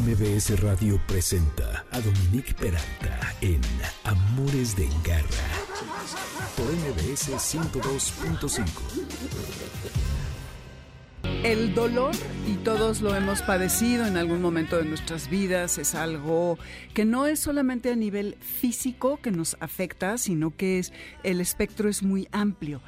MBS Radio presenta a Dominique Peralta en Amores de Garra por MBS 102.5. El dolor, y todos lo hemos padecido en algún momento de nuestras vidas, es algo que no es solamente a nivel físico que nos afecta, sino que es el espectro es muy amplio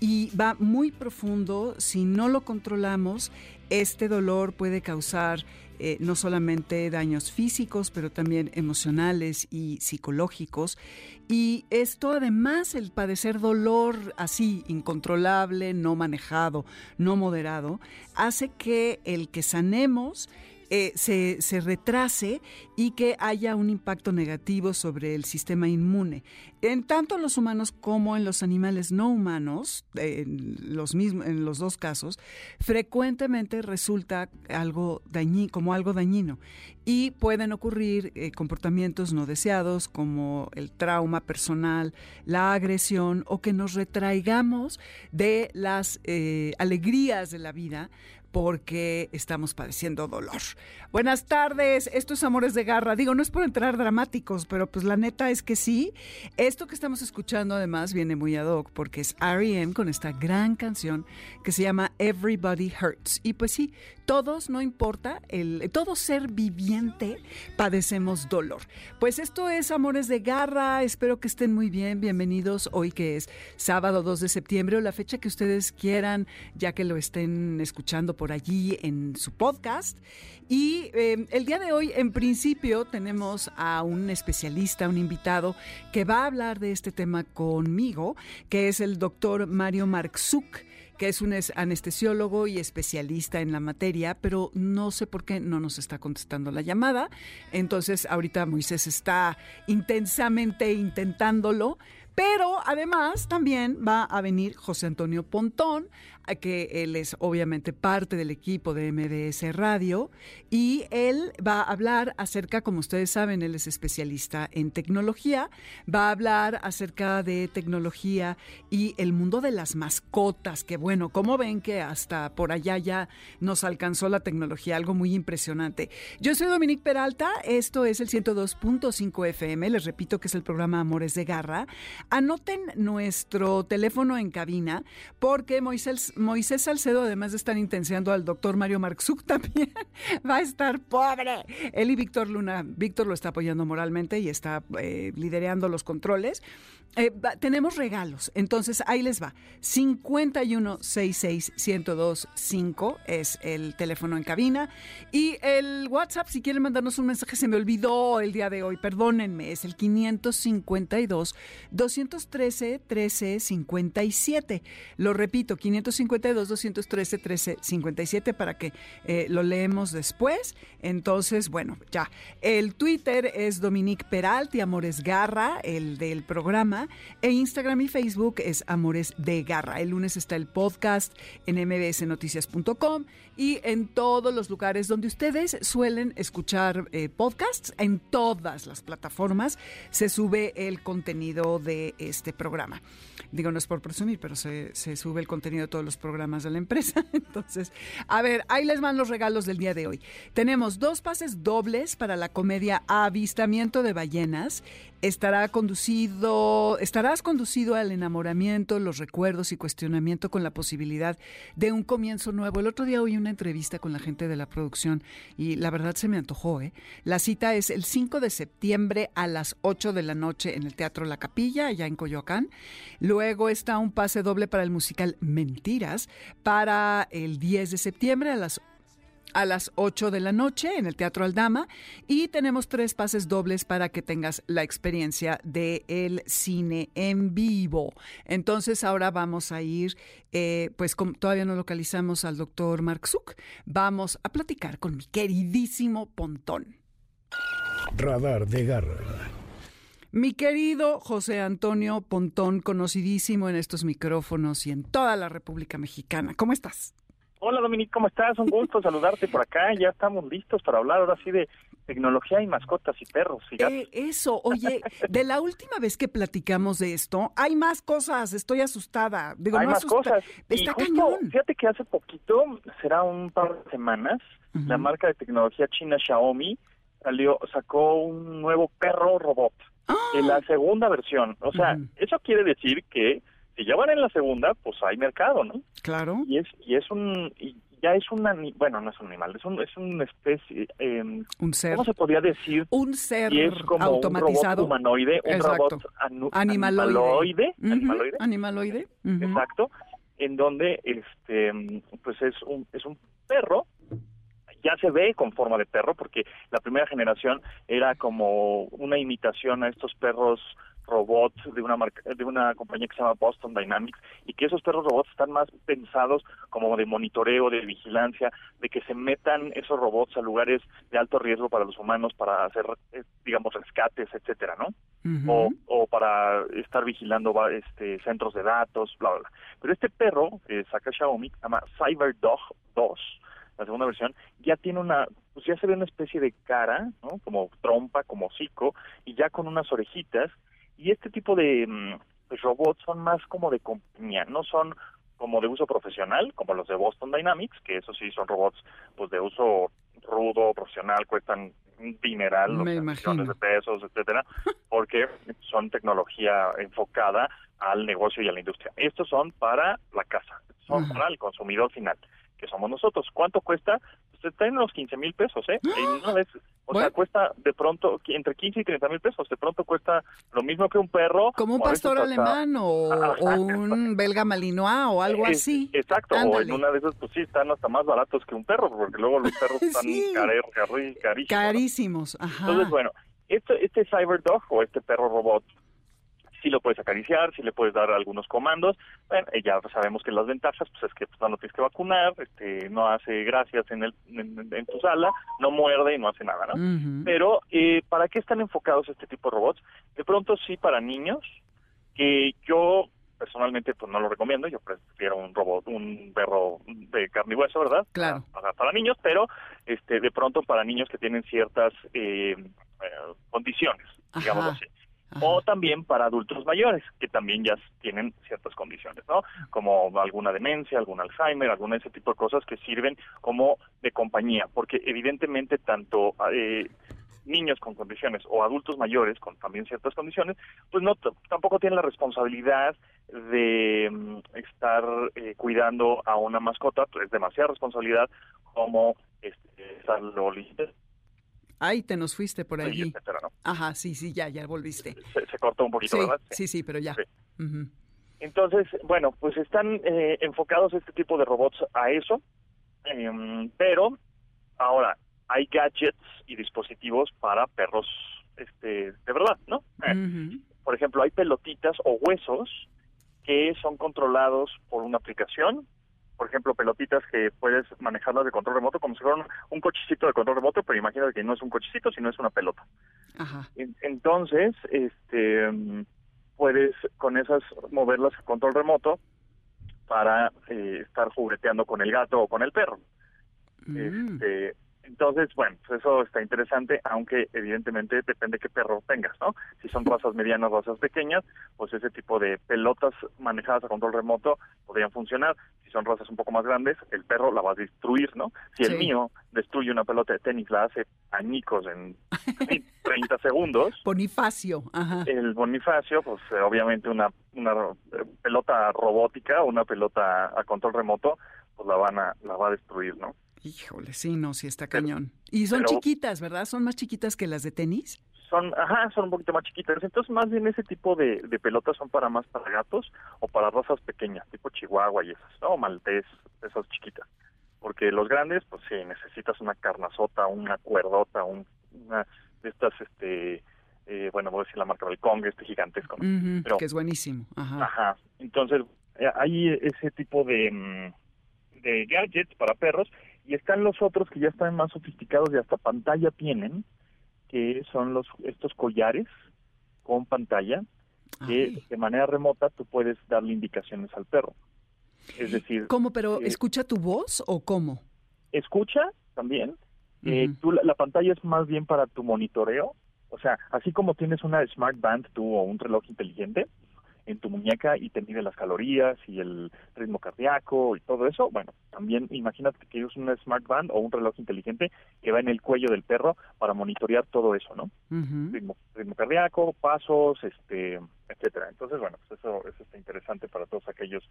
y va muy profundo. Si no lo controlamos, este dolor puede causar eh, no solamente daños físicos, pero también emocionales y psicológicos. Y esto además, el padecer dolor así, incontrolable, no manejado, no moderado, hace que el que sanemos eh, se, se, retrase y que haya un impacto negativo sobre el sistema inmune. En tanto en los humanos como en los animales no humanos, en los, mismos, en los dos casos, frecuentemente resulta algo dañino, como algo dañino y pueden ocurrir eh, comportamientos no deseados como el trauma personal, la agresión o que nos retraigamos de las eh, alegrías de la vida porque estamos padeciendo dolor. Buenas tardes, esto es Amores de Garra. Digo, no es por entrar dramáticos, pero pues la neta es que sí. Esto que estamos escuchando además viene muy ad hoc porque es R.E.M. con esta gran canción que se llama Everybody Hurts. Y pues sí, todos, no importa, el, todo ser viviente padecemos dolor. Pues esto es Amores de Garra, espero que estén muy bien, bienvenidos hoy que es sábado 2 de septiembre o la fecha que ustedes quieran, ya que lo estén escuchando por allí en su podcast. Y eh, el día de hoy, en principio, tenemos a un especialista, un invitado, que va a hablar de este tema conmigo, que es el doctor Mario Marxuk que es un anestesiólogo y especialista en la materia, pero no sé por qué no nos está contestando la llamada. Entonces, ahorita Moisés está intensamente intentándolo. Pero además también va a venir José Antonio Pontón, que él es obviamente parte del equipo de MDS Radio y él va a hablar acerca, como ustedes saben, él es especialista en tecnología, va a hablar acerca de tecnología y el mundo de las mascotas, que bueno, como ven que hasta por allá ya nos alcanzó la tecnología, algo muy impresionante. Yo soy Dominique Peralta, esto es el 102.5 FM, les repito que es el programa Amores de Garra. Anoten nuestro teléfono en cabina porque Moisés Moisés Salcedo, además de estar intensiando al doctor Mario Marxuk, también va a estar pobre. Él y Víctor Luna, Víctor lo está apoyando moralmente y está eh, liderando los controles. Eh, tenemos regalos, entonces ahí les va. 5166-1025 es el teléfono en cabina. Y el WhatsApp, si quieren mandarnos un mensaje, se me olvidó el día de hoy, perdónenme, es el 552-213-1357. Lo repito, 552-213-1357 para que eh, lo leemos después. Entonces, bueno, ya. El Twitter es Dominique Peralti, Amores Garra, el del programa. E Instagram y Facebook es Amores de Garra. El lunes está el podcast en mbsnoticias.com y en todos los lugares donde ustedes suelen escuchar eh, podcasts, en todas las plataformas se sube el contenido de este programa. Digo, no es por presumir, pero se, se sube el contenido de todos los programas de la empresa. Entonces, a ver, ahí les van los regalos del día de hoy. Tenemos dos pases dobles para la comedia Avistamiento de Ballenas estará conducido, estarás conducido al enamoramiento, los recuerdos y cuestionamiento con la posibilidad de un comienzo nuevo. El otro día oí una entrevista con la gente de la producción y la verdad se me antojó. ¿eh? La cita es el 5 de septiembre a las 8 de la noche en el Teatro La Capilla, allá en Coyoacán. Luego está un pase doble para el musical Mentiras para el 10 de septiembre a las a las 8 de la noche en el Teatro Aldama y tenemos tres pases dobles para que tengas la experiencia del el cine en vivo. Entonces ahora vamos a ir, eh, pues todavía no localizamos al doctor Mark Zuck, vamos a platicar con mi queridísimo Pontón. Radar de Garra. Mi querido José Antonio Pontón, conocidísimo en estos micrófonos y en toda la República Mexicana. ¿Cómo estás? Hola Dominique, ¿cómo estás? Un gusto saludarte por acá. Ya estamos listos para hablar ahora sí de tecnología y mascotas y perros. Y Eh, eso, oye, de la última vez que platicamos de esto, hay más cosas, estoy asustada. Digo, Hay no más asusta- cosas. Y Está justo, cañón. Fíjate que hace poquito, será un par de semanas, la marca de tecnología china Xiaomi salió, sacó un nuevo perro robot. En la segunda versión. O sea, ¡Ah! Eso quiere decir que si ya van en la segunda, pues hay mercado, ¿no? Claro. Y es y es un y ya es un ani- bueno, no es un animal, es un es una especie eh, Un ser. ¿cómo se podría decir? Un ser Y es como automatizado. un robot humanoide, un Exacto. robot anu- Animaloide. animaloide, Ujú, animaloide, Animaloide. ujú. exacto, en donde este pues es un es un perro ya se ve con forma de perro porque la primera generación era como una imitación a estos perros robots de una marca, de una compañía que se llama Boston Dynamics y que esos perros robots están más pensados como de monitoreo, de vigilancia, de que se metan esos robots a lugares de alto riesgo para los humanos para hacer eh, digamos rescates, etcétera, ¿no? O, o para estar vigilando este centros de datos, bla, bla, bla. Pero este perro que saca Xiaomi, se llama CyberDog 2, la segunda versión, ya tiene una, pues ya se ve una especie de cara, ¿no? Como trompa, como hocico, y ya con unas orejitas. Y este tipo de mm, robots son más como de compañía, no son como de uso profesional, como los de Boston Dynamics, que eso sí son robots pues de uso rudo, profesional, cuestan un dineral, millones de pesos, etcétera, porque son tecnología enfocada al negocio y a la industria. Estos son para la casa, son Ajá. para el consumidor final, que somos nosotros. ¿Cuánto cuesta? Está en unos 15 mil pesos, ¿eh? En una vez, o Bueno. sea, cuesta de pronto entre 15 y 30 mil pesos. De pronto cuesta lo mismo que un perro. Como un pastor hasta- alemán o, un belga malinois o algo Es- así. Exacto, o en una de esas, pues sí, están hasta más baratos que un perro, porque luego los perros están carísimos. ¿no? Carísimos. Ajá. Entonces, bueno, este, este CyberDog o este perro robot, sí lo puedes acariciar, sí le puedes dar algunos comandos. Bueno, y ya sabemos que las ventajas, pues es que pues, no lo tienes que vacunar, este, no hace gracias en, el, en, en tu sala, no muerde y no hace nada, ¿no? Pero, eh, ¿para qué están enfocados este tipo de robots? De pronto sí para niños, que yo personalmente pues no lo recomiendo, yo prefiero un robot, un perro de carne y hueso, ¿verdad? Claro. Para, para niños, pero este de pronto para niños que tienen ciertas eh, eh, condiciones, digamos Ajá. así. O también para adultos mayores, que también ya tienen ciertas condiciones, ¿no? Como alguna demencia, algún Alzheimer, alguna de ese tipo de cosas que sirven como de compañía, porque evidentemente tanto eh, niños con condiciones o adultos mayores con también ciertas condiciones, pues no tampoco tienen la responsabilidad de mm, estar eh, cuidando a una mascota, pues es demasiada responsabilidad como este, estarlo limpiando, Ay, te nos fuiste por allí. etcétera, ¿no? Ajá, sí, sí, ya, ya volviste. Se, se cortó un poquito, Sí, ¿verdad? sí, sí, pero ya. Sí. Entonces, bueno, pues están eh, enfocados este tipo de robots a eso, em, pero ahora hay gadgets y dispositivos para perros, este, de verdad, ¿no? Eh. Por ejemplo, hay pelotitas o huesos que son controlados por una aplicación. Por ejemplo, pelotitas que puedes manejarlas de control remoto como si fuera un, cochecito de control remoto, pero imagínate que no es un cochecito, sino es una pelota. Ajá. Entonces, este, puedes con esas moverlas a control remoto para eh, estar jugueteando con el gato o con el perro. Mm. Este, entonces, bueno, pues eso está interesante, aunque evidentemente depende qué perro tengas, ¿no? Si son razas medianas, razas pequeñas, pues ese tipo de pelotas manejadas a control remoto podrían funcionar. Si son razas un poco más grandes, el perro la va a destruir, ¿no? Si Sí. el mío destruye una pelota de tenis, la hace añicos en 30 segundos, Bonifacio. Ajá. el Bonifacio, pues eh, obviamente una, una eh, pelota robótica, una pelota a control remoto, pues la van a, la va a destruir, ¿no? Híjole, sí, no, sí está Pero- cañón. Y son pero- chiquitas, ¿verdad? Son más chiquitas que las de tenis. Son, ajá, son un poquito más chiquitas. Entonces, más bien ese tipo de, de pelotas son para más para gatos o para razas pequeñas, tipo Chihuahua y esas, ¿no? Maltés, esas chiquitas. Porque los grandes, pues sí, necesitas una carnazota, una cuerdota, un, una de estas, este, eh, bueno, voy a decir la marca del Kong, este gigantesco. ¿no? Ujú, Pero- que es buenísimo. Ajá. Ajá. Entonces, eh, hay ese tipo de, mm, de gadgets para perros y están los otros que ya están más sofisticados y hasta pantalla tienen, que son los estos collares con pantalla que Ay, de manera remota tú puedes darle indicaciones al perro. Es decir... ¿Cómo? ¿Pero eh, escucha tu voz o cómo? Escucha también. Eh, tú, la, pantalla es más bien para tu monitoreo. O sea, así como tienes una Smart Band tú o un reloj inteligente, en tu muñeca y te mide las calorías y el ritmo cardíaco y todo eso. Bueno, también imagínate que es una smart band o un reloj inteligente que va en el cuello del perro para monitorear todo eso, ¿no? ritmo, ritmo, cardíaco, pasos, este, etcétera. Entonces, bueno, pues eso, eso está interesante para todos aquellos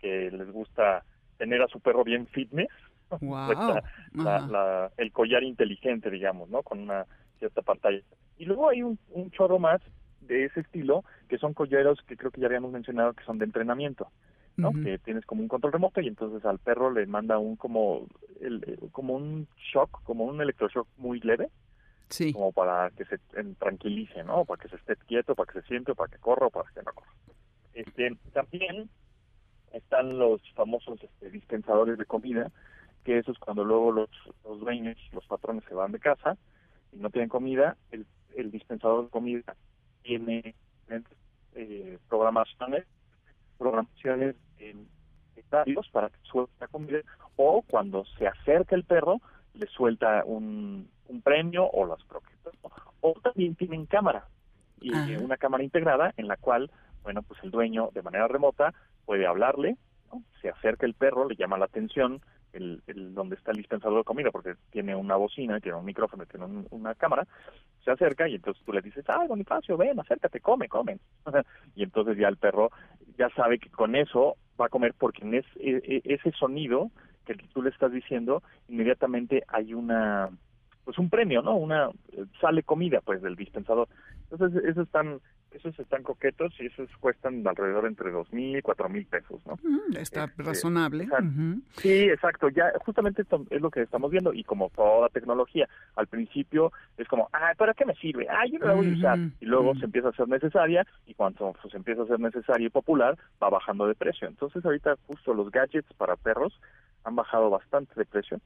que les gusta tener a su perro bien fitness. Wow. el collar inteligente, digamos, ¿no? Con una cierta pantalla. Y luego hay un, un chorro más de ese estilo, que son collaros que creo que ya habíamos mencionado que son de entrenamiento, ¿no? Que tienes como un control remoto y entonces al perro le manda un como el, como un shock, como un electroshock muy leve, sí. como para que se tranquilice, ¿no? Para que se esté quieto, para que se siente, para que corra o para que no corra. Este, también están los famosos este, dispensadores de comida, que eso es cuando luego los, los dueños, los patrones se van de casa y no tienen comida, el, el dispensador de comida tiene eh, programaciones, programaciones en estadios para que suelte la comida o cuando se acerca el perro le suelta un, un premio o las croquetas. O también tienen cámara y una cámara integrada en la cual, bueno, pues el dueño de manera remota puede hablarle, se acerca el perro, le llama la atención, el, el, donde está el dispensador de comida, porque tiene una bocina, tiene un micrófono, tiene una cámara, se acerca y entonces tú le dices, ay, Bonifacio, ven, acércate, come, come. y entonces ya el perro ya sabe que con eso va a comer porque en e, e, ese sonido que tú le estás diciendo, inmediatamente hay una, pues un premio, ¿no? Una, sale comida, pues, del dispensador. Entonces, eso están esos están coquetos y esos cuestan alrededor entre dos mil y cuatro mil pesos, ¿no? Mm, está este, razonable. Sí, exacto. Ya justamente esto es lo que estamos viendo y como toda tecnología, al principio es como, ah, ¿para qué me sirve? Ah, yo no la voy a usar. Y luego se empieza a ser necesaria y cuando se empieza a ser necesaria y popular, va bajando de precio. Entonces ahorita justo los gadgets para perros han bajado bastante de precio.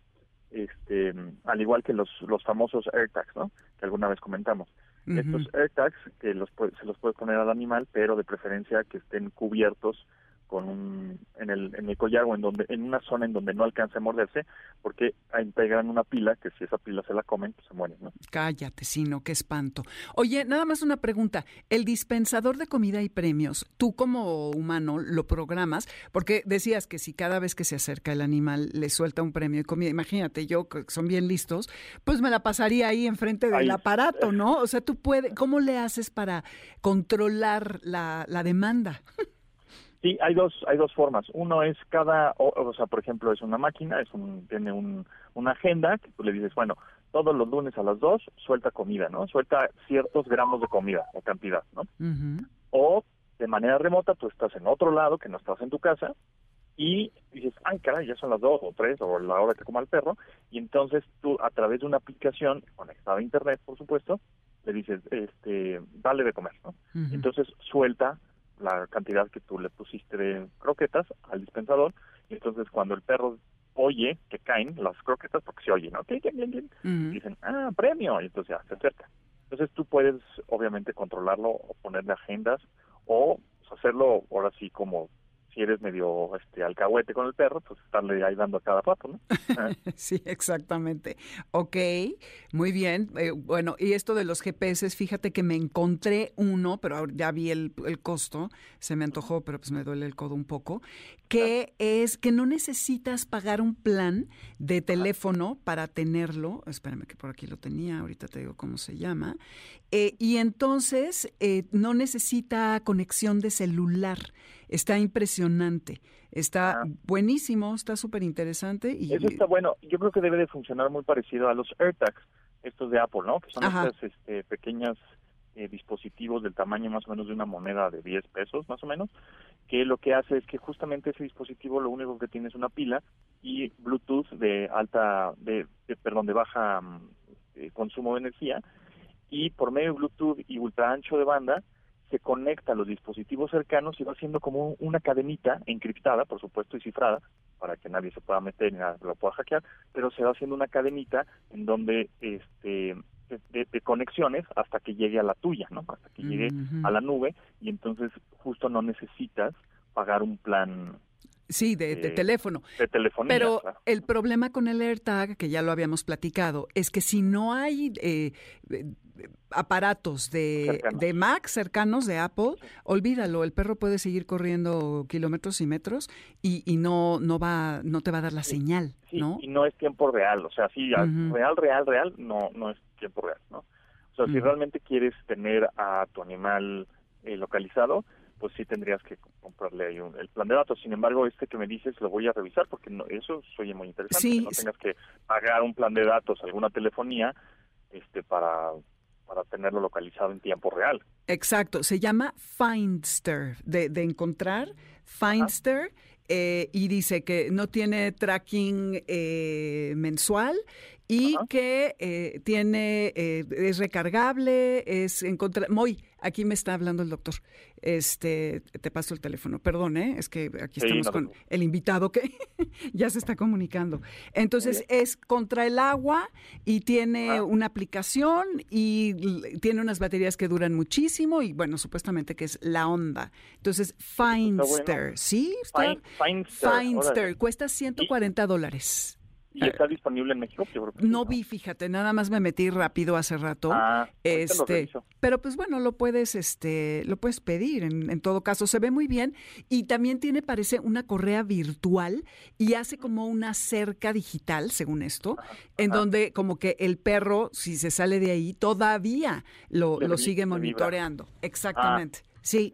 Este, al igual que los, los famosos AirTags, ¿no? Que alguna vez comentamos. Estos AirTags que los se los puede poner al animal, pero de preferencia que estén cubiertos con un, en el en el collar o en donde en una zona en donde no alcance a morderse porque integran una pila que si esa pila se la comen pues se mueren ¿no? cállate sino qué espanto. Oye nada más una pregunta. El dispensador de comida y premios tú como humano lo programas porque decías que si cada vez que se acerca el animal le suelta un premio de comida imagínate yo que son bien listos pues me la pasaría ahí enfrente del aparato no o sea tú puedes cómo le haces para controlar la, la demanda Sí, hay dos, hay dos formas. Uno es cada, o, sea, por ejemplo, es una máquina, es un, tiene un, una agenda que tú le dices, bueno, todos los lunes a las dos suelta comida, ¿no? Suelta ciertos gramos de comida o cantidad, ¿no? O de manera remota tú estás en otro lado, que no estás en tu casa, y dices, ay, caray, ya son las dos o tres o la hora que coma el perro, y entonces tú a través de una aplicación conectada a internet, por supuesto, le dices, este, dale de comer, ¿no? Entonces suelta la cantidad que tú le pusiste de croquetas al dispensador y entonces cuando el perro oye que caen las croquetas porque se oyen, ¿no? Dicen, ah, premio, y entonces ya se acerca. Entonces tú puedes obviamente controlarlo o ponerle agendas o hacerlo ahora sí como si eres medio este alcahuete con el perro, pues estarle ahí dando a cada pato, ¿no? sí, exactamente. Ok, muy bien. Eh, bueno, y esto de los GPS, fíjate que me encontré uno, pero ya vi el, el, costo, se me antojó, pero pues me duele el codo un poco, que es que no necesitas pagar un plan de teléfono para tenerlo. Espérame que por aquí lo tenía, ahorita te digo cómo se llama. Eh, y entonces eh, no necesita conexión de celular. Está impresionante, está ah. buenísimo, está súper interesante. Y... Eso está bueno. Yo creo que debe de funcionar muy parecido a los AirTags, estos de Apple, ¿no? Que son estas este, pequeñas eh, dispositivos del tamaño más o menos de una moneda de 10 pesos, más o menos, que lo que hace es que justamente ese dispositivo lo único que tiene es una pila y Bluetooth de alta, de, perdón, de baja mm, eh, consumo de energía y por medio de Bluetooth y ultra ancho de banda se conecta a los dispositivos cercanos y va haciendo como una cadenita encriptada, por supuesto, y cifrada, para que nadie se pueda meter ni nada, lo pueda hackear, pero se va haciendo una cadenita en donde este de, conexiones hasta que llegue a la tuya, ¿no? Hasta que llegue a la nube y entonces justo no necesitas pagar un plan Sí, de, de teléfono. de telefonía. Pero claro. el problema con el AirTag, que ya lo habíamos platicado, es que si no hay eh, aparatos de, Cercanos. de Mac cercanos de Apple, olvídalo, el perro puede seguir corriendo kilómetros y metros y, y no, no, va, no te va a dar la señal, Sí, ¿no? y no es tiempo real, o sea, sí, real, real, real, no, no es tiempo real, ¿no? O sea, si realmente quieres tener a tu animal eh, localizado, pues sí tendrías que comprarle ahí un- el plan de datos. Sin embargo, este que me dices lo voy a revisar porque no, eso oye muy interesante, Sí, que no tengas que pagar un plan de datos, alguna telefonía, este, para para tenerlo localizado en tiempo real. Exacto, se llama Findster, de, encontrar, Findster, eh, y dice que no tiene tracking eh, mensual y Ajá. que eh, tiene, eh, es recargable, es encontrar, muy, aquí me está hablando el doctor, este, te paso el teléfono, perdón, ¿eh? es que aquí Sí, estamos no con el invitado que ya se está comunicando. Entonces es contra el agua y tiene Ah. una aplicación y tiene unas baterías que duran muchísimo y bueno, supuestamente que es la onda. Entonces Findster, ¿sí? Está- Find, Findster, Findster, órale. cuesta 140 dólares. ¿Y está disponible en México? Yo creo que sí, No vi, fíjate, nada más me metí rápido hace rato. Ah, lo este, reviso. pero pues bueno, lo puedes, este, lo puedes pedir en, en todo caso. Se ve muy bien y también tiene, parece, una correa virtual y hace como una cerca digital, según esto, en ajá. donde como que el perro, si se sale de ahí, todavía lo, lo sigue monitoreando. Exactamente. Sí,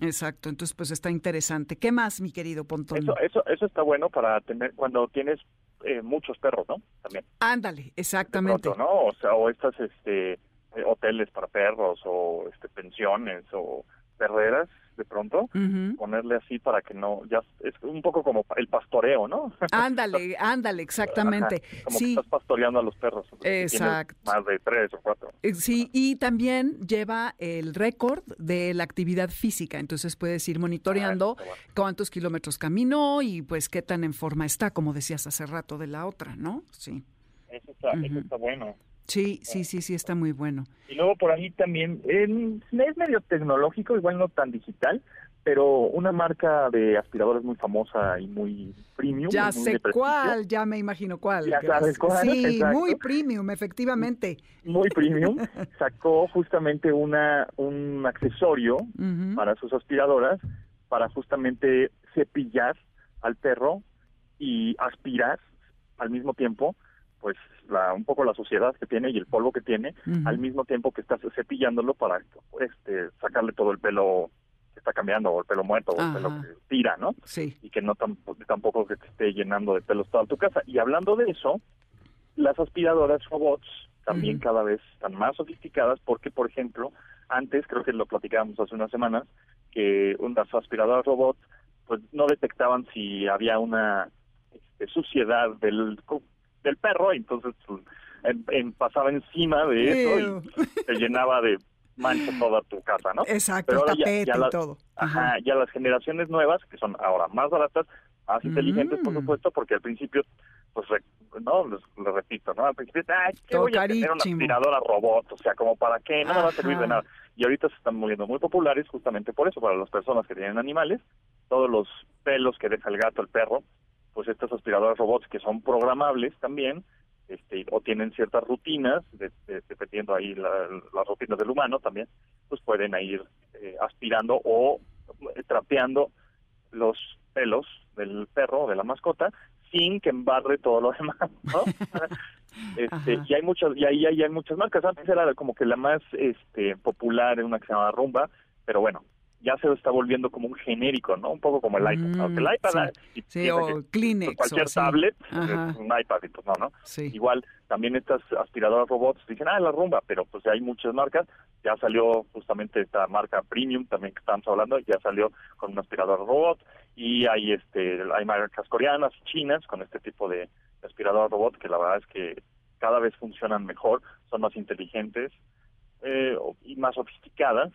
exacto. Entonces, pues está interesante. ¿Qué más, mi querido Pontón? Eso, eso, eso está bueno para tener cuando tienes eh, muchos perros, ¿no? También. Ándale, de exactamente. pronto, ¿no? O sea, o estas este eh, hoteles para perros o este pensiones o perreras de pronto ponerle así para que no ya es un poco como el pastoreo, ¿no? Ándale, ándale, exactamente. Ajá, como sí. que estás pastoreando a los perros. Exacto. Más de tres o cuatro. Eh, Sí, y también lleva el récord de la actividad física, entonces puedes ir monitoreando Ah, bueno. cuántos kilómetros caminó y pues qué tan en forma está, como decías hace rato de la otra, ¿no? Sí, Eso está, eso está bueno. Sí, sí, sí, sí, está muy bueno. Y luego por ahí también, en- es medio tecnológico, igual no tan digital, pero una marca de aspiradores muy famosa y muy premium. Ya muy sé cuál, ya me imagino cuál. Ya sabes cuál, Sí, exacto. muy premium, efectivamente. Muy premium, sacó justamente una un accesorio para sus aspiradoras para justamente cepillar al perro y aspirar al mismo tiempo pues la, un poco la suciedad que tiene y el polvo que tiene al mismo tiempo que estás cepillándolo para este sacarle todo el pelo que está cambiando o el pelo muerto o el pelo que tira, ¿no? Sí. Y que no tamp- tampoco que te esté llenando de pelos toda tu casa. Y hablando de eso, las aspiradoras robots también cada vez están más sofisticadas porque, por ejemplo, antes, creo que lo platicábamos hace unas semanas, que unas aspiradoras robots pues no detectaban si había una este, suciedad del del perro, y entonces pues, en- en- pasaba encima de eso y te llenaba de mancha toda tu casa, ¿no? Exacto, Pero el ya- tapete ya y la- todo. Ajá, ya las generaciones nuevas, que son ahora más baratas, más inteligentes, por Mm. supuesto, porque al principio, pues, no, les, les repito, ¿no? Al principio, ay, ¿qué Todo voy a tener una aspiradora robot? O sea, como para qué, no me va a servir de nada. Y ahorita se están volviendo muy populares justamente por eso, para las personas que tienen animales, todos los pelos que deja el gato, el perro, pues estas aspiradoras robots que son programables también, este, o tienen ciertas rutinas, de- de- dependiendo ahí la- las rutinas del humano también, pues pueden ir eh, aspirando o eh, trapeando los pelos del perro o de la mascota sin que embarre todo lo demás, ¿no? este, y hay muchas, y ahí hay, hay muchas marcas. Antes era como que la más este popular, una que se llamaba Rumba, pero bueno, ya se está volviendo como un genérico, ¿no? Un poco como el iPad. Mm, Aunque el iPad sí. ah, y Sí, o que, pues, Kleenex. o cualquier así. tablet Ajá. es un iPad y pues no, ¿no? Sí. Igual también estas aspiradoras robots dicen, ah, la rumba, pero pues hay muchas marcas. Ya salió justamente esta marca premium también que estábamos hablando, ya salió con una aspiradora robot y hay este hay marcas coreanas, chinas con este tipo de aspiradoras robot que la verdad es que cada vez funcionan mejor, son más inteligentes eh, y más sofisticadas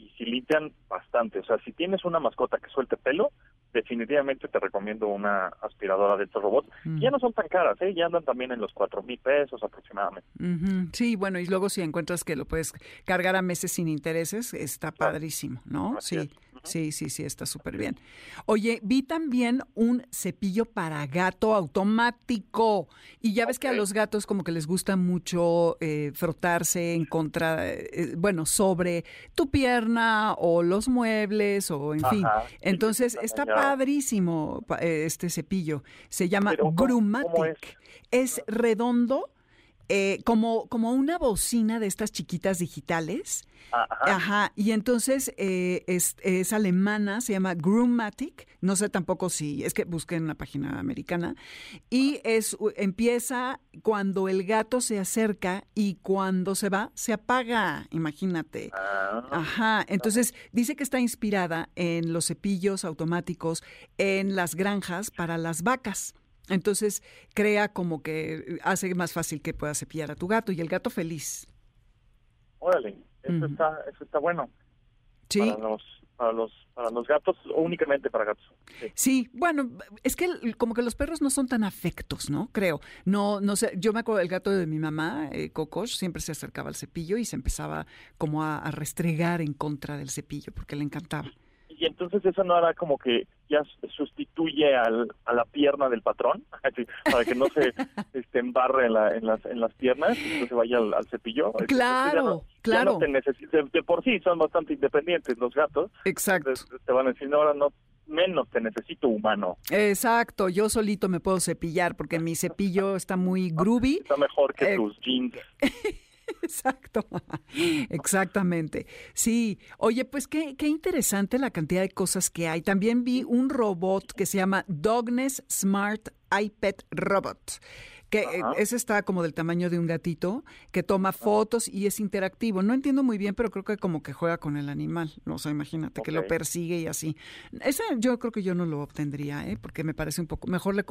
y si limpian bastante. O sea, si tienes una mascota que suelte pelo, definitivamente te recomiendo una aspiradora de estos robots. Mm. Ya no son tan caras, ¿eh? ya andan también en los cuatro mil pesos aproximadamente. Ujú, Sí, bueno, y luego si encuentras que lo puedes cargar a meses sin intereses, está Claro. padrísimo, ¿no? Así Sí, es. Sí, sí, sí, está súper bien. Oye, vi también un cepillo para gato automático. Y ya ves que a los gatos como que les gusta mucho eh, frotarse en contra, eh, bueno, sobre tu pierna o los muebles o en fin. Entonces está padrísimo eh, este cepillo. Se llama Grumatic. es redondo eh, como, como una bocina de estas chiquitas digitales. Ajá. Y entonces eh, es, alemana, se llama Groomatic. No sé tampoco si, es que busqué en una página americana. Y es empieza cuando el gato se acerca y cuando se va, se apaga. Imagínate. Ah. Ajá. Entonces dice que está inspirada en los cepillos automáticos en las granjas para las vacas. Entonces crea como que hace más fácil que puedas cepillar a tu gato y el gato feliz. Órale, eso, está, eso está bueno. Sí. Para los, para los, para los gatos o únicamente para gatos. Sí. bueno, es que como que los perros no son tan afectos, ¿no? Creo. No, no sé, yo me acuerdo del gato de mi mamá, eh, siempre se acercaba al cepillo y se empezaba como a restregar en contra del cepillo porque le encantaba y entonces eso no hará como que ya sustituye al, a la pierna del patrón, para que no se este, embarre en, la, en, las, en las piernas, y no se vaya al, cepillo. Claro, claro. de, por sí son bastante independientes los gatos. Exacto. te van a decir, ahora no menos te necesito humano. Exacto, yo solito me puedo cepillar porque mi cepillo está muy groovy. Está mejor que eh, tus jeans. Exacto, exactamente. Sí, oye, pues qué, qué interesante la cantidad de cosas que hay. También vi un robot que se llama Dogness Smart iPad Robot que eh, ese está como del tamaño de un gatito, que toma fotos y es interactivo. No entiendo muy bien, pero creo que como que juega con el animal. O sea, imagínate que lo persigue y así. Ese yo creo que yo no lo obtendría, ¿eh? porque me parece un poco, mejor le,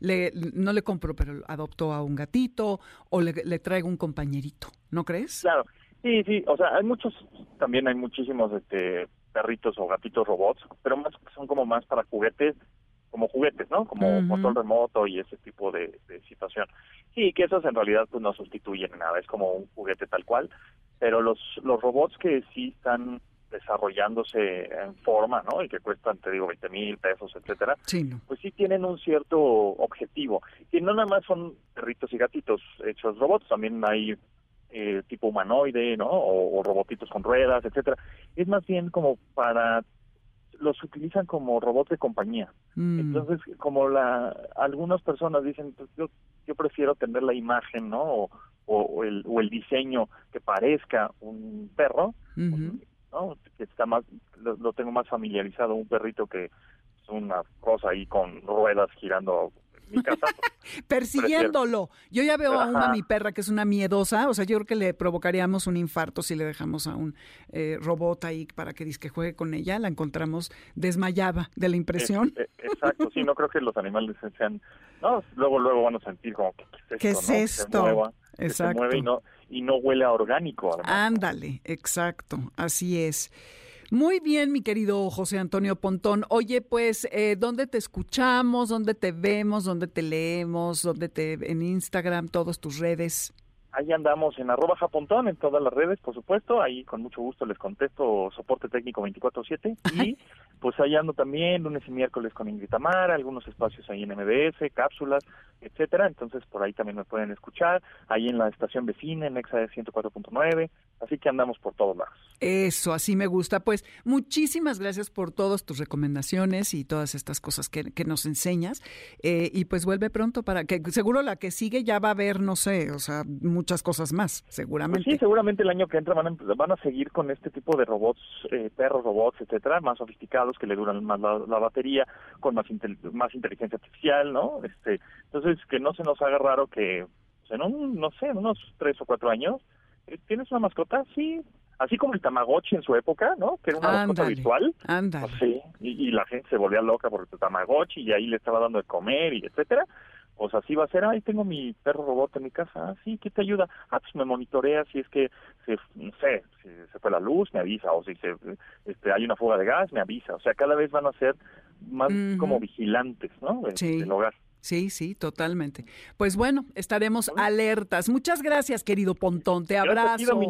le no le compro, pero adopto a un gatito o le, le traigo un compañerito, ¿no crees? Claro, sí, sí, o sea, hay muchos, también hay muchísimos este perritos o gatitos robots, pero más son como más para juguetes como ¿no? Como motor remoto y ese tipo de, situación. Sí, que esos en realidad pues no sustituyen nada, es como un juguete tal cual, pero los, los robots que sí están desarrollándose en forma, ¿no? Y que cuestan, te digo, 20 mil pesos, etcétera, pues sí tienen un cierto objetivo. Y no nada más son perritos y gatitos hechos robots, también hay eh, tipo humanoide, ¿no? O, o, robotitos con ruedas, etcétera. Es más bien como para los utilizan como robots de compañía. Mm. Entonces, como la algunas personas dicen, pues yo, yo prefiero tener la imagen, ¿no? O, o, el, o el diseño que parezca un perro, ¿no? Que está más, lo, tengo más familiarizado, un perrito que es una cosa ahí con ruedas girando Persiguiéndolo. Yo ya veo a una mi perra que es una miedosa, o sea, yo creo que le provocaríamos un infarto si le dejamos a un eh, robot ahí para que disque juegue con ella. La encontramos desmayada de la impresión. Eh, exacto, sí, no creo que los animales sean, no, luego luego van a sentir como que ¿qué es esto? exacto. se mueve y no y no huele a orgánico. Ándale, exacto, así es. Muy bien, mi querido José Antonio Pontón. Oye, pues, eh, ¿dónde te escuchamos? ¿Dónde te vemos? ¿Dónde te leemos? ¿Dónde te en Instagram? Todas tus redes. Ahí andamos en arroba japontón en todas las redes, por supuesto. Ahí con mucho gusto les contesto soporte técnico 24-7. Y pues ahí ando también lunes y miércoles con Ingrid Tamara, algunos espacios ahí en MBS, cápsulas, etcétera. Entonces por ahí también me pueden escuchar. Ahí en la estación vecina, en Exa 104.9. Así que andamos por todos lados. Eso, así me gusta. Pues muchísimas gracias por todas tus recomendaciones y todas estas cosas que, nos enseñas. Eh, y pues vuelve pronto para que seguro la que sigue ya va a haber, no sé, o sea, muchas cosas más, seguramente. Pues sí, seguramente el año que entra van a, van a seguir con este tipo de robots, eh, perros robots, etcétera, más sofisticados que le duran más la, batería, con más más inteligencia artificial, ¿no? Este, entonces que no se nos haga raro que pues, en un, no sé, en unos tres o cuatro años eh, tienes una mascota, sí, así como el Tamagotchi en su época, ¿no? Que era una mascota virtual. Ándale. Pues sí, y, y, la gente se volvía loca por el Tamagotchi y ahí le estaba dando de comer y etcétera pues así va a ser, ay, tengo mi perro robot en mi casa, ah, sí, ¿qué te ayuda? Ah, pues me monitorea si es que, se, no sé, si se fue la luz, me avisa, o si se, este, hay una fuga de gas, me avisa, o sea, cada vez van a ser más como vigilantes, ¿no? Sí. Del hogar. Sí, sí, totalmente. Pues bueno, estaremos alertas. Muchas gracias, querido Pontón. Te abrazo.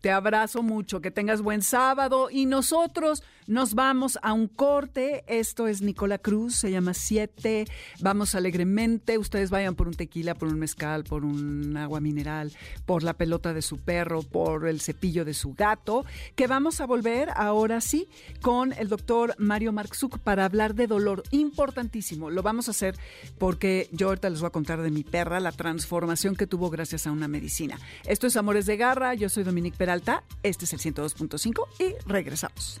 Te abrazo mucho. Que tengas buen sábado. Y nosotros nos vamos a un corte. Esto es Nicola Cruz, se llama Siete. Vamos alegremente. Ustedes vayan por un tequila, por un mezcal, por un agua mineral, por la pelota de su perro, por el cepillo de su gato. Que vamos a volver ahora sí con el doctor Mario Marxuk para hablar de dolor. Importantísimo. Lo vamos a hacer porque yo ahorita les voy a contar de mi perra, la transformación que tuvo gracias a una medicina. Esto es Amores de Garra. Yo soy Dominique Peralta. Este es el 102.5 y regresamos.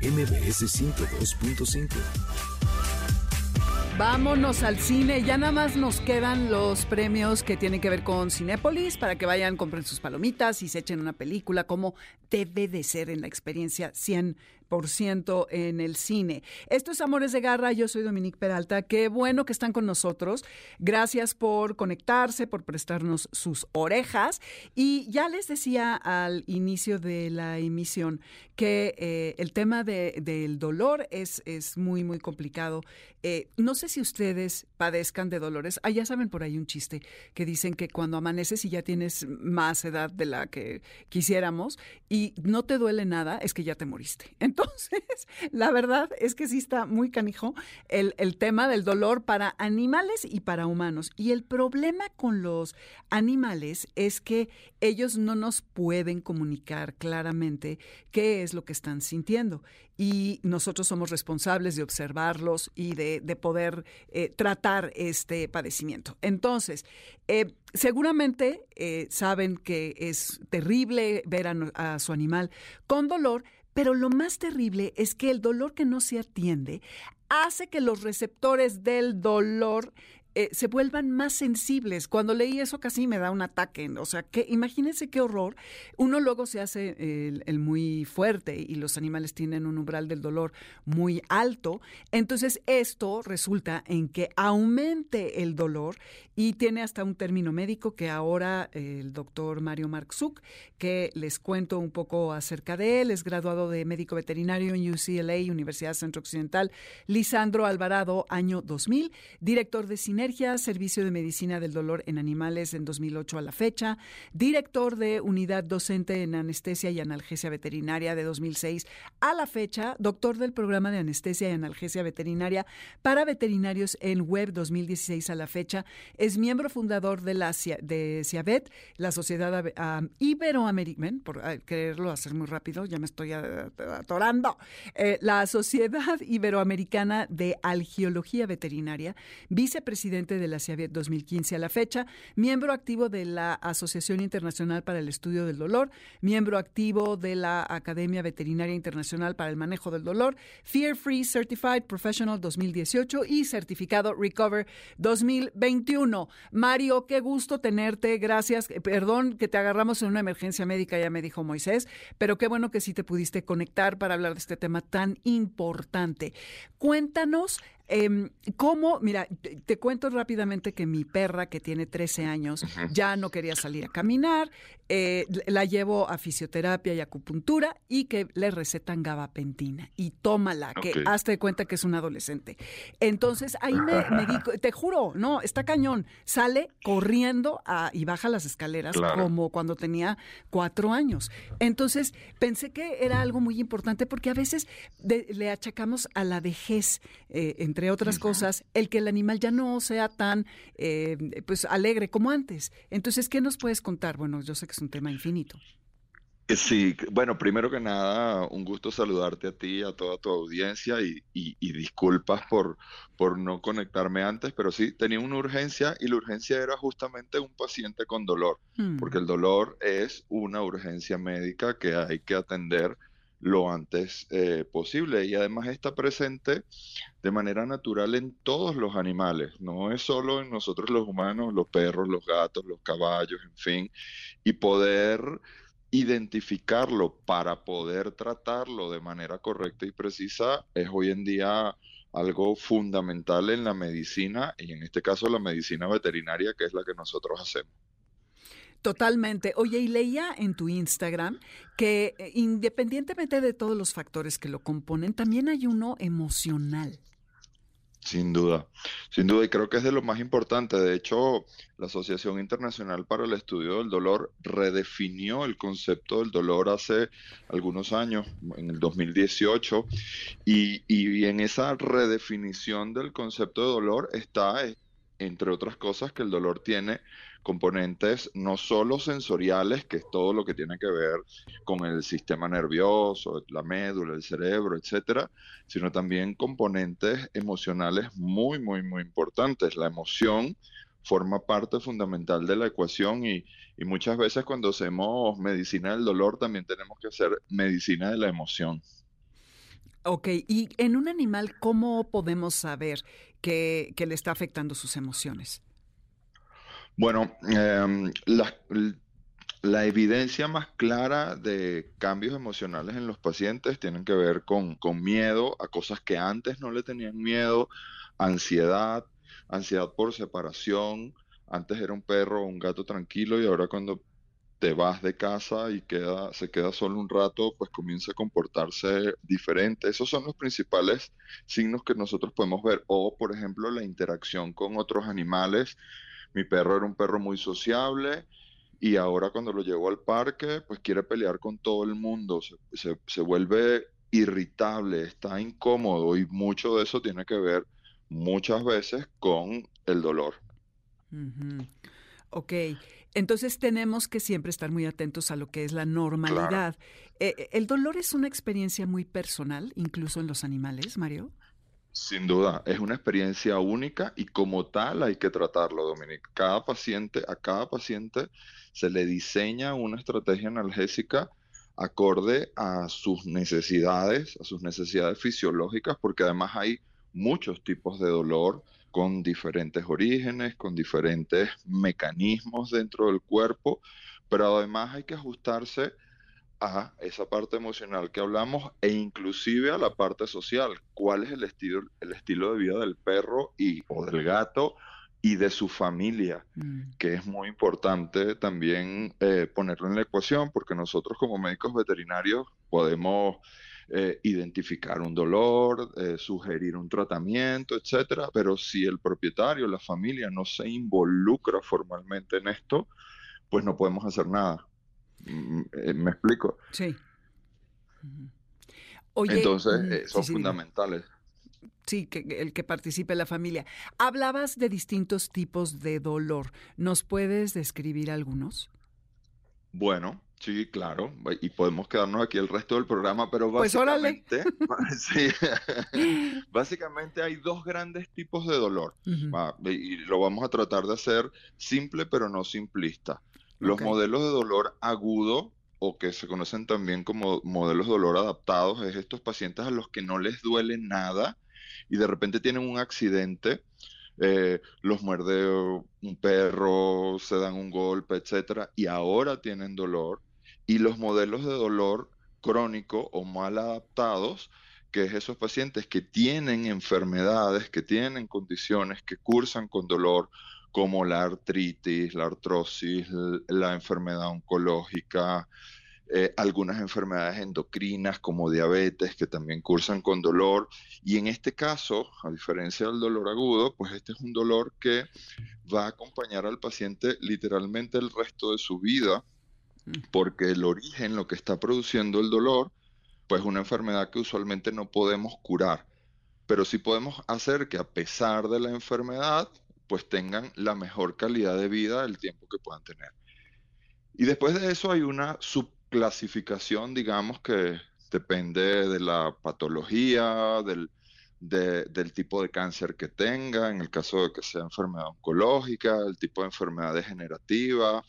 MBS 102.5. Vámonos al cine. Ya nada más nos quedan los premios que tienen que ver con Cinépolis para que vayan, compren sus palomitas y se echen una película como debe de ser en la experiencia 100 ciento en el cine. Esto es Amores de Garra, yo soy Dominique Peralta, qué bueno que están con nosotros. Gracias por conectarse, por prestarnos sus orejas. Y ya les decía al inicio de la emisión que eh, el tema del dolor es, es muy, muy complicado. Eh, no sé si ustedes padezcan de dolores. Ah, ya saben por ahí un chiste que dicen que cuando amaneces y ya tienes más edad de la que quisiéramos y no te duele nada, es que ya te moriste. Entonces, la verdad es que sí está muy canijo el, el tema del dolor para animales y para humanos. Y el problema con los animales es que ellos no nos pueden comunicar claramente qué es lo que están sintiendo. Y nosotros somos responsables de observarlos y de, poder eh, tratar este padecimiento. Entonces, eh, seguramente eh, saben que es terrible ver a su animal con dolor, pero lo más terrible es que el dolor que no se atiende hace que los receptores del dolor eh, se vuelvan más sensibles. Cuando leí eso casi me da un ataque. O sea, que imagínense qué horror. Uno luego se hace el, muy fuerte y los animales tienen un umbral del dolor muy alto. Entonces esto resulta en que aumente el dolor y tiene hasta un término médico que ahora el doctor Mario Marczuk, que les cuento un poco acerca de él, es graduado de médico veterinario en UCLA, Universidad Centro Occidental, Lisandro Alvarado, año 2000, director de Cine Servicio de Medicina del Dolor en Animales en 2008 a la fecha, director de Unidad Docente en Anestesia y Analgesia Veterinaria de 2006 a la fecha, doctor del Programa de Anestesia y Analgesia Veterinaria para Veterinarios en Web 2016 a la fecha, es miembro fundador de la de CIAVET, la Sociedad Iberoamericana, por quererlo hacer muy rápido, ya me estoy atorando, eh, la Sociedad Iberoamericana de Algiología Veterinaria, vicepresidente de la CIAVET 2015 a la fecha, miembro activo de la Asociación Internacional para el Estudio del Dolor, miembro activo de la Academia Veterinaria Internacional para el Manejo del Dolor, Fear Free Certified Professional 2018 y certificado Recover 2021. Mario, qué gusto tenerte, gracias. Eh, perdón que te agarramos en una emergencia médica, ya me dijo Moisés, pero qué bueno que sí te pudiste conectar para hablar de este tema tan importante. Cuéntanos eh, ¿Cómo? Mira, te, cuento rápidamente que mi perra, que tiene 13 años, ya no quería salir a caminar, eh, la llevo a fisioterapia y acupuntura y que le recetan gabapentina y tómala, que hazte de cuenta que es un adolescente. Entonces ahí me, me te juro, no, está cañón, sale corriendo y baja las escaleras como cuando tenía cuatro años. Entonces pensé que era algo muy importante porque a veces le achacamos a la vejez, eh, entre otras cosas, el que el animal ya no sea tan eh, pues alegre como antes. Entonces, ¿qué nos puedes contar? Bueno, yo sé que es un tema infinito. Eh, sí, bueno, primero que nada, un gusto saludarte a ti, a toda tu audiencia y, disculpas por, por no conectarme antes, pero sí, tenía una urgencia y la urgencia era justamente un paciente con dolor, porque el mm. dolor es una urgencia médica que hay que atender lo antes eh, posible y además está presente de manera natural en todos los animales, no es solo en nosotros los humanos, los perros, los gatos, los caballos, en fin, y poder identificarlo para poder tratarlo de manera correcta y precisa es hoy en día algo fundamental en la medicina y en este caso la medicina veterinaria, que es la que nosotros hacemos. Totalmente. Oye, y leía en tu Instagram que eh, independientemente de todos los factores que lo componen, también hay uno emocional. Sin duda, sin duda, y creo que es de lo más importante. De hecho, la Asociación Internacional para el Estudio del Dolor redefinió el concepto del dolor hace algunos años, en el 2018, y, y en esa redefinición del concepto de dolor está, eh, entre otras cosas, que el dolor tiene componentes no solo sensoriales, que es todo lo que tiene que ver con el sistema nervioso, la médula, el cerebro, etcétera, sino también componentes emocionales muy, muy, muy importantes. La emoción forma parte fundamental de la ecuación y, y muchas veces cuando hacemos medicina del dolor también tenemos que hacer medicina de la emoción. Ok, y en un animal, ¿cómo podemos saber que, que le está afectando sus emociones? Bueno, em, la, evidencia más clara de cambios emocionales en los pacientes tienen que ver con, con miedo a cosas que antes no le tenían miedo, ansiedad, ansiedad por separación. Antes era un perro o un gato tranquilo y ahora cuando te vas de casa y queda, se queda solo un rato, pues comienza a comportarse diferente. Esos son los principales signos que nosotros podemos ver. O, por ejemplo, la interacción con otros animales mi perro era un perro muy sociable y ahora cuando lo llevo al parque, pues quiere pelear con todo el mundo, se, vuelve irritable, está incómodo y mucho de eso tiene que ver muchas veces con el dolor. Ok, entonces tenemos que siempre estar muy atentos a lo que es la normalidad. Eh, eh, ¿El dolor es una experiencia muy personal, incluso en los animales, Mario? Sin duda, es una experiencia única y como tal hay que tratarlo, Dominic. Cada paciente, a cada paciente se le diseña una estrategia analgésica acorde a sus necesidades, a sus necesidades fisiológicas, porque además hay muchos tipos de dolor con diferentes orígenes, con diferentes mecanismos dentro del cuerpo, pero además hay que ajustarse a esa parte emocional que hablamos e inclusive a la parte social. ¿Cuál es el estilo, el estilo de vida del perro y, o del gato y de su familia? Mm. Que es muy importante también eh, ponerlo en la ecuación porque nosotros como médicos veterinarios podemos eh, identificar un dolor, eh, sugerir un tratamiento, etcétera, pero si el propietario, la familia no se involucra formalmente en esto, pues no podemos hacer nada. Mm, eh, ¿Me explico? Sí. Entonces, eh, son fundamentales. Sí, que el que participe la familia. Hablabas de distintos tipos de dolor. ¿Nos puedes describir algunos? Bueno, sí, claro. Y podemos quedarnos aquí el resto del programa, pero pues básicamente, básicamente hay dos grandes tipos de dolor. y lo vamos a tratar de hacer simple, pero no simplista. Los modelos de dolor agudo o que se conocen también como modelos de dolor adaptados es estos pacientes a los que no les duele nada y de repente tienen un accidente, eh, los muerde un perro, se dan un golpe, etcétera, y ahora tienen dolor. Y los modelos de dolor crónico o mal adaptados, que es esos pacientes que tienen enfermedades, que tienen condiciones, que cursan con dolor como la artritis, la artrosis, la enfermedad oncológica, eh, algunas enfermedades endocrinas como diabetes que también cursan con dolor. Y en este caso, a diferencia del dolor agudo, pues este es un dolor que va a acompañar al paciente literalmente el resto de su vida, mm. porque el origen, lo que está produciendo el dolor, pues es una enfermedad que usualmente no podemos curar. Pero sí podemos hacer que a pesar de la enfermedad, pues tengan la mejor calidad de vida el tiempo que puedan tener. Y después de eso hay una subclasificación, digamos, que depende de la patología, del, del tipo de cáncer que tenga, en el caso de que sea enfermedad oncológica, el tipo de enfermedad degenerativa,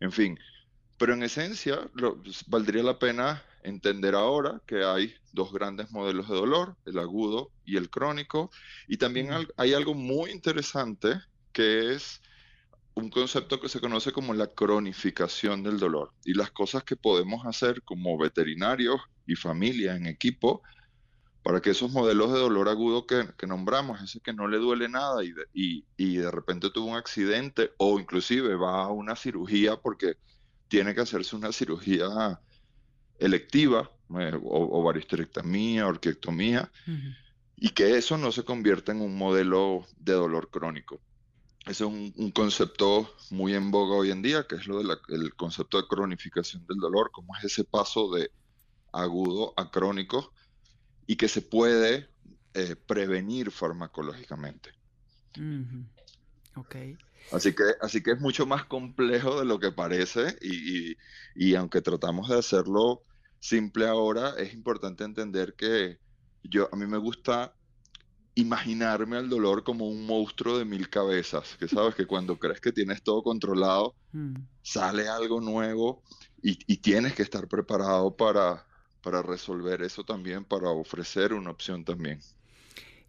en fin. Pero en esencia, valdría la pena entender ahora que hay dos grandes modelos de dolor, el agudo y el crónico, y también hay algo muy interesante que es un concepto que se conoce como la cronificación del dolor. Y las cosas que podemos hacer como veterinarios y familia en equipo para que esos modelos de dolor agudo que, nombramos, ese que no le duele nada y de, y, de repente tuvo un accidente o inclusive va a una cirugía porque tiene que hacerse una cirugía electiva, eh, o, varisterectomía, orquiectomía, y que eso no se convierta en un modelo de dolor crónico. Ese es un, concepto muy en boga hoy en día, que es lo del concepto de cronificación del dolor, como es ese paso de agudo a crónico y que se puede eh, prevenir farmacológicamente. Así que, así que es mucho más complejo de lo que parece y, aunque tratamos de hacerlo simple ahora, es importante entender que yo, a mí me gusta imaginarme al dolor como un monstruo de mil cabezas, que sabes que cuando crees que tienes todo controlado, mm. sale algo nuevo y, tienes que estar preparado para, para resolver eso también, para ofrecer una opción también.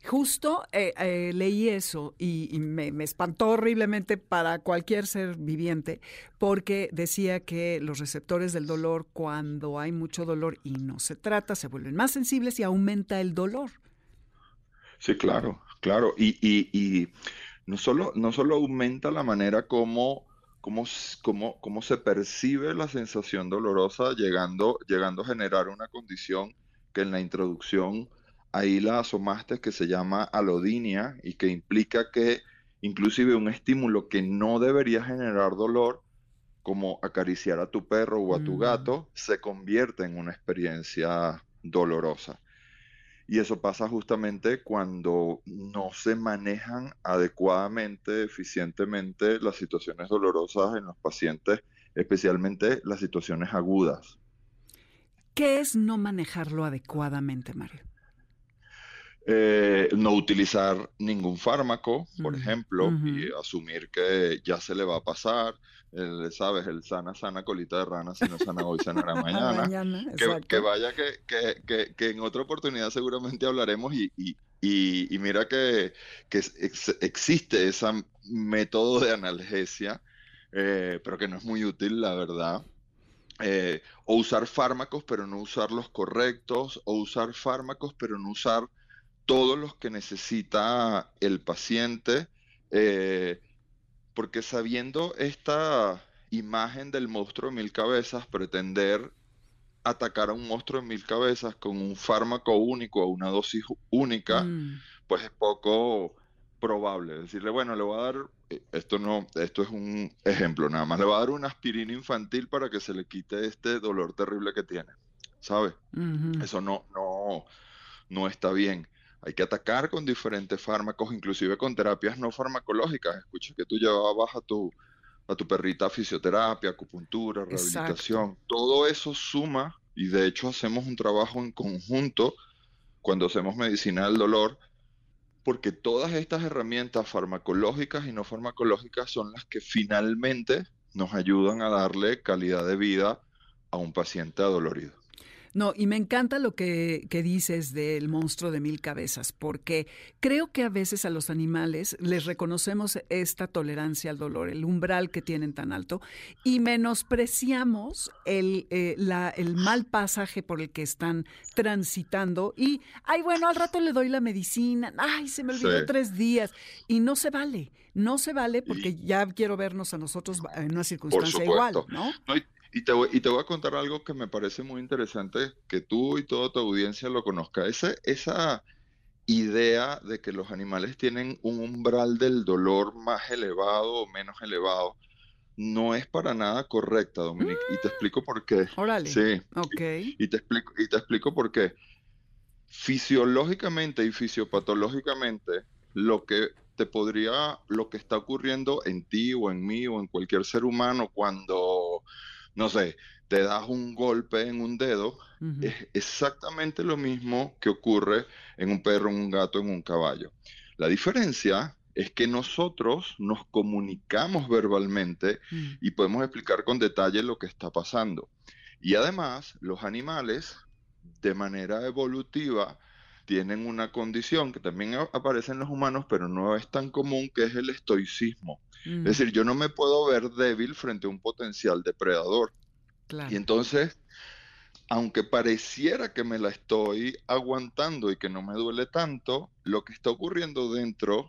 Justo eh, eh, leí eso y, me, espantó horriblemente para cualquier ser viviente porque decía que los receptores del dolor, cuando hay mucho dolor y no se trata, se vuelven más sensibles y aumenta el dolor. Sí, claro, claro. Y, y no, solo, no solo aumenta la manera como se percibe la sensación dolorosa llegando, llegando a generar una condición que en la introducción ahí la asomaste que se llama alodinia y que implica que inclusive un estímulo que no debería generar dolor, como acariciar a tu perro o a tu mm. gato, se convierte en una experiencia dolorosa. Y eso pasa justamente cuando no se manejan adecuadamente, eficientemente las situaciones dolorosas en los pacientes, especialmente las situaciones agudas. ¿Qué es no manejarlo adecuadamente, Mario? Eh, no utilizar ningún fármaco, por ejemplo, y asumir que ya se le va a pasar, el, ¿sabes? El sana, sana colita de rana, si no sana hoy, sanará mañana. mañana que, vaya que, que, que, en otra oportunidad seguramente hablaremos y, y, y, mira que, existe ese método de analgesia, eh, pero que no es muy útil, la verdad. Eh, o usar fármacos pero no usar los correctos, o usar fármacos pero no usar todos los que necesita el paciente, eh, porque sabiendo esta imagen del monstruo de mil cabezas, pretender atacar a un monstruo de mil cabezas con un fármaco único o una dosis única, mm. pues es poco probable. Decirle, bueno, le voy a dar, eh, esto no, esto es un ejemplo nada más, le voy a dar una aspirina infantil para que se le quite este dolor terrible que tiene, ¿sabe? Eso no, no, no está bien. Hay que atacar con diferentes fármacos, inclusive con terapias no farmacológicas. Escucha que tú llevabas a tu, a tu perrita a fisioterapia, acupuntura, rehabilitación. Todo eso suma y de hecho hacemos un trabajo en conjunto cuando hacemos medicina del dolor, porque todas estas herramientas farmacológicas y no farmacológicas son las que finalmente nos ayudan a darle calidad de vida a un paciente adolorido. No, y me encanta lo que, dices del monstruo de mil cabezas, porque creo que a veces a los animales les reconocemos esta tolerancia al dolor, el umbral que tienen tan alto, y menospreciamos el, eh, la, el mal pasaje por el que están transitando. Y, ay, bueno, al rato le doy la medicina, ay, se me olvidó tres días, y no se vale. No se vale porque ya quiero vernos a nosotros en una circunstancia igual, ¿no? no y te, voy, y te voy a contar algo que me parece muy interesante, que tú y toda tu audiencia lo conozca. Ese, esa idea de que los animales tienen un umbral del dolor más elevado o menos elevado, no es para nada correcta, Dominique. Y te explico por qué. Órale. Sí. Ok. Y, te explico, y te explico por qué. Fisiológicamente y fisiopatológicamente, lo que te podría, lo que está ocurriendo en ti o en mí o en cualquier ser humano cuando no sé, te das un golpe en un dedo, es exactamente lo mismo que ocurre en un perro, en un gato, en un caballo. La diferencia es que nosotros nos comunicamos verbalmente mm. y podemos explicar con detalle lo que está pasando. Y además, los animales, de manera evolutiva, tienen una condición que también aparece en los humanos, pero no es tan común, que es el estoicismo. Es Mm, decir, yo no me puedo ver débil frente a un potencial depredador. claro. Y entonces, aunque pareciera que me la estoy aguantando y que no me duele tanto, lo que está ocurriendo dentro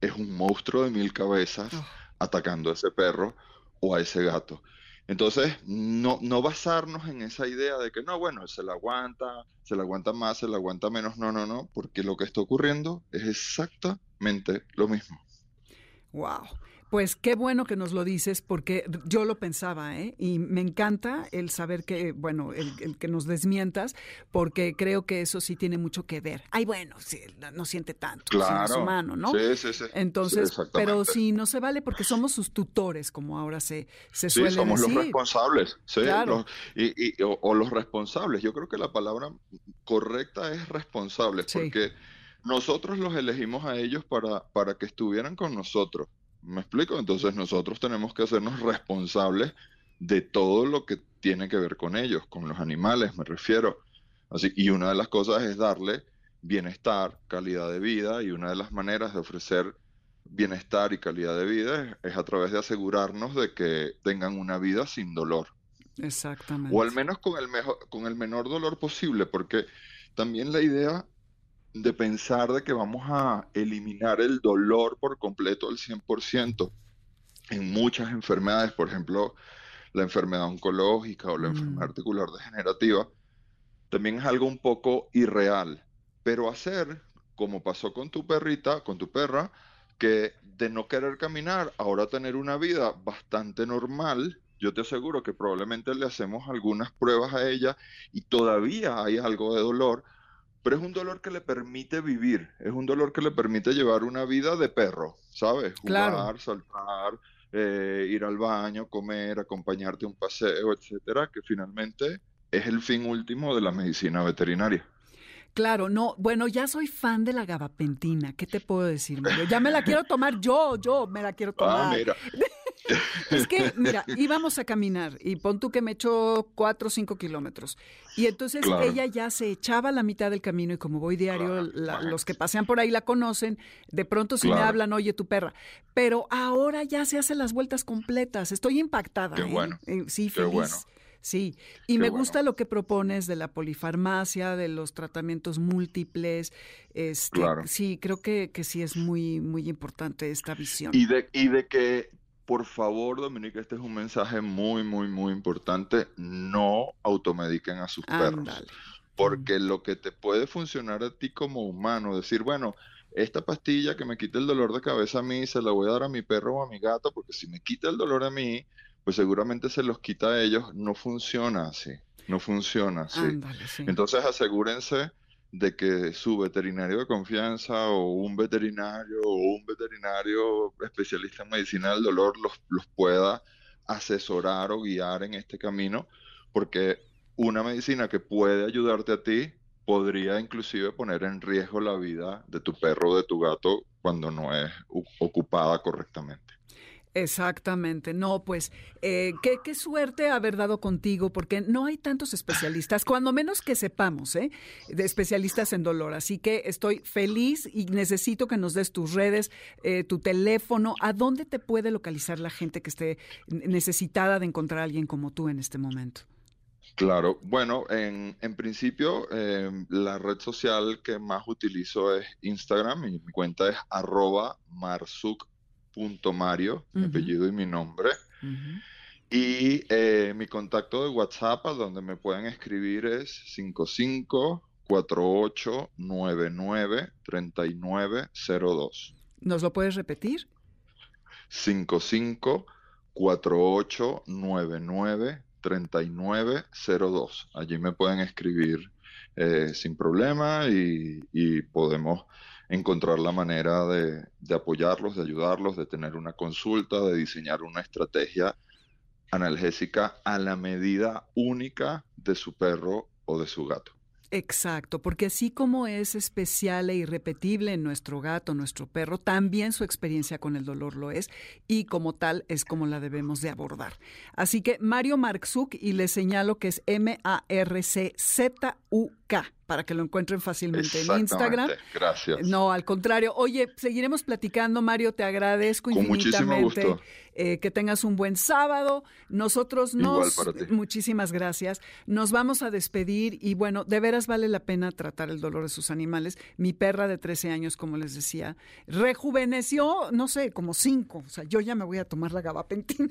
es un monstruo de mil cabezas Oh, atacando a ese perro o a ese gato. Entonces, no, no basarnos en esa idea de que no, bueno, se la aguanta, se la aguanta más, se la aguanta menos, no, no, no, porque lo que está ocurriendo es exactamente lo mismo. Wow. Pues qué bueno que nos lo dices porque yo lo pensaba, ¿eh? Y me encanta el saber que, bueno, el, el que nos desmientas, porque creo que eso sí tiene mucho que ver. Ay, bueno, sí, no siente tanto, si no es Claro. humano, ¿no? Sí, sí, sí. Entonces, Sí, pero sí, no se vale porque somos sus tutores, como ahora se, se Sí, suele somos los responsables, sí, Claro. los- y, y- o, o los responsables. Yo creo que la palabra correcta es responsables, Sí. porque nosotros los elegimos a ellos para, para que estuvieran con nosotros. ¿Me explico? Entonces nosotros tenemos que hacernos responsables de todo lo que tiene que ver con ellos, con los animales, me refiero. Así, y una de las cosas es darle bienestar, calidad de vida, y una de las maneras de ofrecer bienestar y calidad de vida es, es a través de asegurarnos de que tengan una vida sin dolor, Exactamente. o al menos con el mejor, con el menor dolor posible, porque también la idea de pensar de que vamos a eliminar el dolor por completo al 100% en muchas enfermedades, por ejemplo, la enfermedad oncológica o la Mm. enfermedad articular degenerativa, también es algo un poco irreal. Pero hacer, como pasó con tu perrita, con tu perra, que de no querer caminar, ahora tener una vida bastante normal, yo te aseguro que probablemente le hacemos algunas pruebas a ella y todavía hay algo de dolor, pero es un dolor que le permite vivir, es un dolor que le permite llevar una vida de perro, ¿sabes? Jugar, Claro. saltar, eh, ir al baño, comer, acompañarte a un paseo, etcétera, que finalmente es el fin último de la medicina veterinaria. Claro, no, bueno, ya soy fan de la gabapentina. ¿Qué te puedo decir, Mario? Ya me la quiero tomar yo, yo me la quiero Ah, tomar. mira, Es que, mira, íbamos a caminar y pon tú que me echó cuatro o cinco kilómetros. Y entonces Claro. ella ya se echaba a la mitad del camino y como voy diario, Claro, la- los que pasean por ahí la conocen, de pronto si me hablan, oye, tu perra. Pero ahora ya se hace las vueltas completas. Estoy impactada. Qué ¿eh? bueno, Eh, Sí, qué feliz. bueno. Sí, y Qué me bueno. gusta lo que propones de la polifarmacia, de los tratamientos múltiples. Este, Claro. Sí, creo que, que sí es muy, muy importante esta visión. Y de, y de que, por favor, Dominica, este es un mensaje muy, muy, muy importante. No automediquen a sus perros. Porque lo que te puede funcionar a ti como humano, decir, bueno, esta pastilla que me quita el dolor de cabeza a mí, se la voy a dar a mi perro o a mi gato, porque si me quita el dolor a mí, pues seguramente se los quita a ellos. No funciona así. No funciona así. Sí. Entonces asegúrense de que su veterinario de confianza o un veterinario o un veterinario especialista en medicina del dolor los, los pueda asesorar o guiar en este camino, porque una medicina que puede ayudarte a ti podría inclusive poner en riesgo la vida de tu perro o de tu gato cuando no es ocupada correctamente. Exactamente, no, pues eh, qué, suerte haber dado contigo, porque no hay tantos especialistas, cuando menos que sepamos, ¿eh? de especialistas en dolor. Así que estoy feliz y necesito que nos des tus redes, eh, tu teléfono, a dónde te puede localizar la gente que esté necesitada de encontrar a alguien como tú en este momento. Claro, bueno, en, en principio eh, la red social que más utilizo es Instagram y mi cuenta es arroba marzuc.mario, mi apellido y mi nombre. Y eh, mi contacto de WhatsApp, a donde me pueden escribir es 5548993902. ¿Nos lo puedes repetir? 5548993902. Allí me pueden escribir eh, sin problema y, podemos encontrar la manera de, de apoyarlos, de ayudarlos, de tener una consulta, de diseñar una estrategia analgésica a la medida única de su perro o de su gato. Exacto, porque así como es especial e irrepetible en nuestro gato, nuestro perro, también su experiencia con el dolor lo es y como tal es como la debemos de abordar. Así que Mario Marczuk y le señalo que es M-A-R-C-Z-U K para que lo encuentren fácilmente en Instagram. Gracias. No, al contrario. Oye, seguiremos platicando, Mario, te agradezco Con infinitamente. Muchísimo gusto. Eh, que tengas un buen sábado. Nosotros nos... Igual para ti. Muchísimas gracias. Nos vamos a despedir y bueno, de veras vale la pena tratar el dolor de sus animales. Mi perra de 13 años, como les decía, rejuveneció, no sé, como 5. O sea, yo ya me voy a tomar la gabapentina.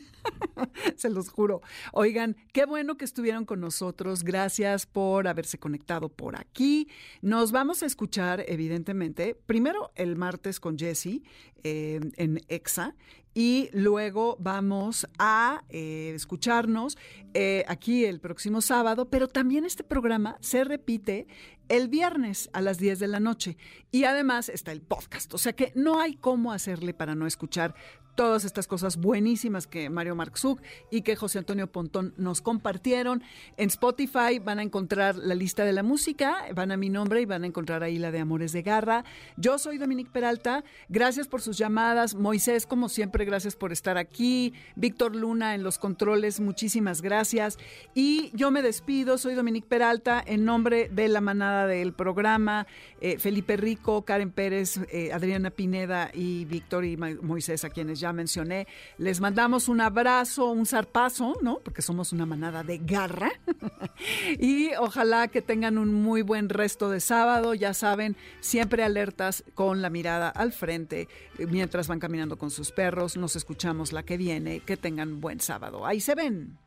Se los juro. Oigan, qué bueno que estuvieron con nosotros. Gracias por haberse conectado por aquí. Nos vamos a escuchar, evidentemente, primero el martes con Jesse eh, en EXA y luego vamos a eh, escucharnos eh, aquí el próximo sábado, pero también este programa se repite el viernes a las 10 de la noche y además está el podcast, o sea que no hay cómo hacerle para no escuchar todas estas cosas buenísimas que Mario Marxuk y que José Antonio Pontón nos compartieron. En Spotify van a encontrar la lista de la música, van a mi nombre y van a encontrar ahí la de Amores de Garra. Yo soy Dominique Peralta, gracias por sus llamadas. Moisés, como siempre, gracias por estar aquí. Víctor Luna en los controles, muchísimas gracias. Y yo me despido, soy Dominique Peralta, en nombre de la manada del programa, eh, Felipe Rico, Karen Pérez, eh, Adriana Pineda y Víctor y Moisés, a quienes ya mencioné. Les mandamos un abrazo, un zarpazo, ¿no? Porque somos una manada de garra. y ojalá que tengan un muy buen resto de sábado. Ya saben, siempre alertas con la mirada al frente mientras van caminando con sus perros. Nos escuchamos la que viene. Que tengan buen sábado. Ahí se ven.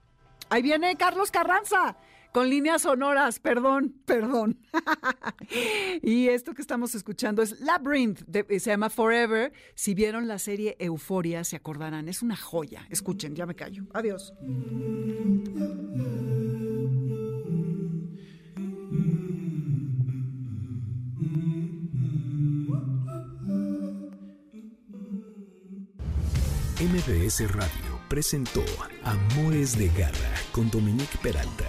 Ahí viene Carlos Carranza con líneas sonoras, perdón, perdón. y esto que estamos escuchando es Labyrinth, se llama Forever. Si vieron la serie Euforia, se acordarán, es una joya. Escuchen, ya me callo. Adiós. MBS Radio presentó Amores de Garra con Dominique Peralta.